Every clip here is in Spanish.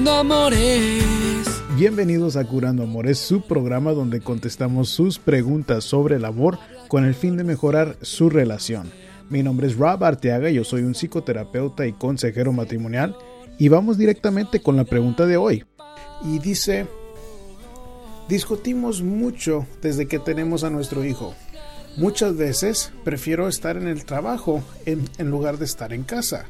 Curando Amores. Bienvenidos a Curando Amores, su programa donde contestamos sus preguntas sobre el amor con el fin de mejorar su relación. Mi nombre es Rob Arteaga, yo soy un psicoterapeuta y consejero matrimonial y vamos directamente con la pregunta de hoy. Y dice, discutimos mucho desde que tenemos a nuestro hijo. Muchas veces prefiero estar en el trabajo en, en lugar de estar en casa.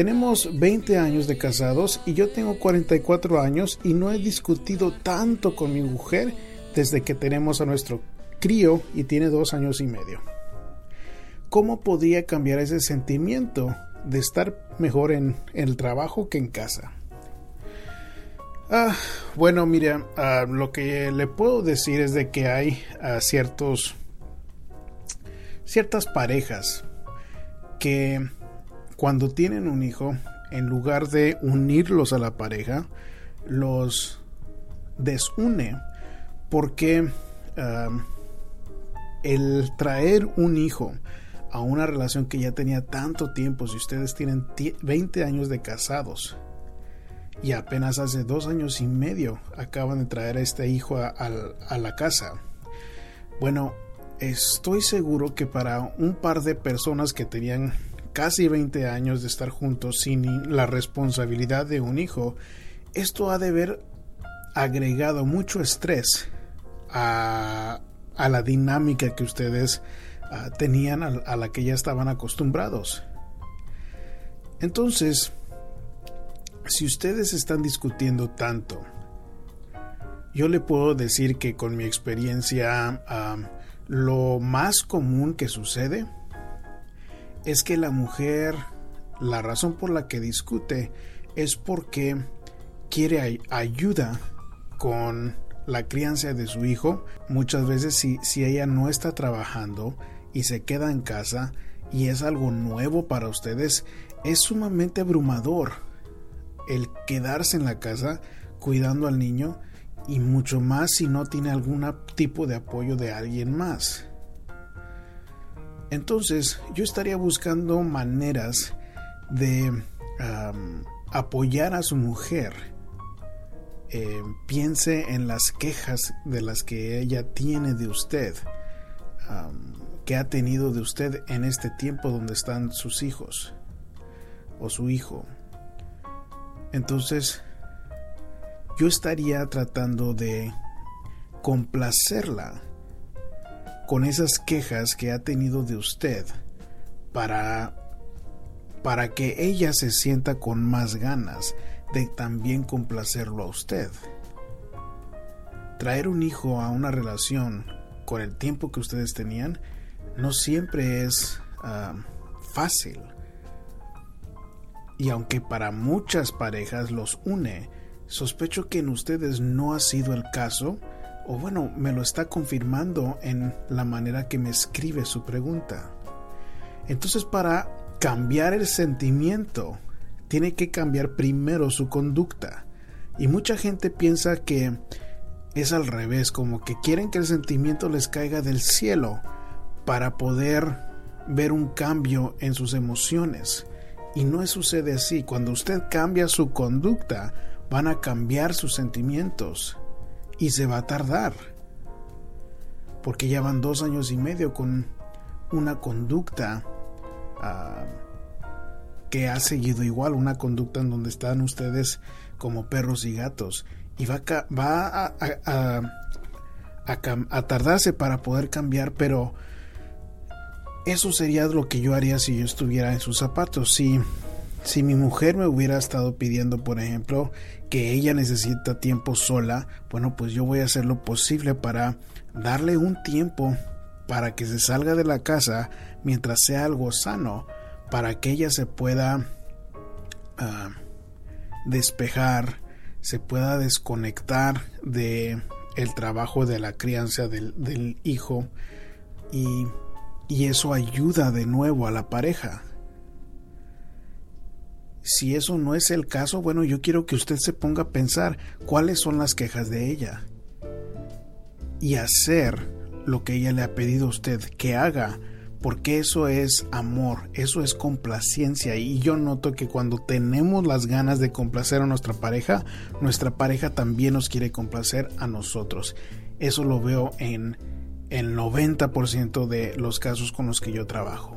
Tenemos 20 años de casados y yo tengo 44 años y no he discutido tanto con mi mujer desde que tenemos a nuestro crío y tiene dos años y medio. ¿Cómo podría cambiar ese sentimiento de estar mejor en, el trabajo que en casa? Ah, bueno, mira, ah, lo que le puedo decir es de que hay ah, ciertos ciertas parejas que cuando tienen un hijo, en lugar de unirlos a la pareja, los desune. Porque el traer un hijo a una relación que ya tenía tanto tiempo, si ustedes tienen 20 años de casados y apenas hace dos años y medio acaban de traer a este hijo a, a la casa, bueno, estoy seguro que para un par de personas que tenían casi 20 años de estar juntos sin la responsabilidad de un hijo, esto ha de haber agregado mucho estrés a, la dinámica que ustedes ah, tenían a, la que ya estaban acostumbrados. Entonces, si ustedes están discutiendo tanto, yo le puedo decir que con mi experiencia ah, lo más común que sucede es que la mujer, la razón por la que discute es porque quiere ayuda con la crianza de su hijo. Muchas veces si, si ella no está trabajando y se queda en casa y es algo nuevo para ustedes, es sumamente abrumador el quedarse en la casa cuidando al niño y mucho más si no tiene algún tipo de apoyo de alguien más. Entonces yo estaría buscando maneras de apoyar a su mujer. Eh, piense en las quejas de las que ella tiene de usted, que ha tenido de usted en este tiempo donde están sus hijos o su hijo. Entonces, yo estaría tratando de complacerla con esas quejas que ha tenido de usted para para que ella se sienta con más ganas de también complacerlo a usted. Traer un hijo a una relación con el tiempo que ustedes tenían no siempre es ah, fácil. Y aunque para muchas parejas los une, sospecho que en ustedes no ha sido el caso o bueno, me lo está confirmando en la manera que me escribe su pregunta. Entonces para cambiar el sentimiento, tiene que cambiar primero su conducta. Y mucha gente piensa que es al revés, como que quieren que el sentimiento les caiga del cielo para poder ver un cambio en sus emociones. Y no sucede así. Cuando usted cambia su conducta, van a cambiar sus sentimientos y se va a tardar. Porque ya van dos años y medio con una conducta ah, que ha seguido igual, una conducta en donde están ustedes como perros y gatos. Y va, a, va a, tardarse para poder cambiar, pero eso sería lo que yo haría si yo estuviera en sus zapatos. Si, si mi mujer me hubiera estado pidiendo, por ejemplo, que ella necesita tiempo sola, bueno, pues yo voy a hacer lo posible para darle un tiempo para que se salga de la casa mientras sea algo sano, para que ella se pueda ah, despejar, se pueda desconectar de el trabajo de la crianza del, del hijo y, y eso ayuda de nuevo a la pareja si eso no es el caso, bueno, yo quiero que usted se ponga a pensar cuáles son las quejas de ella y hacer lo que ella le ha pedido a usted que haga porque eso es amor, eso es complacencia y yo noto que cuando tenemos las ganas de complacer a nuestra pareja, nuestra pareja también nos quiere complacer a nosotros. Eso lo veo en el 90% de los casos con los que yo trabajo.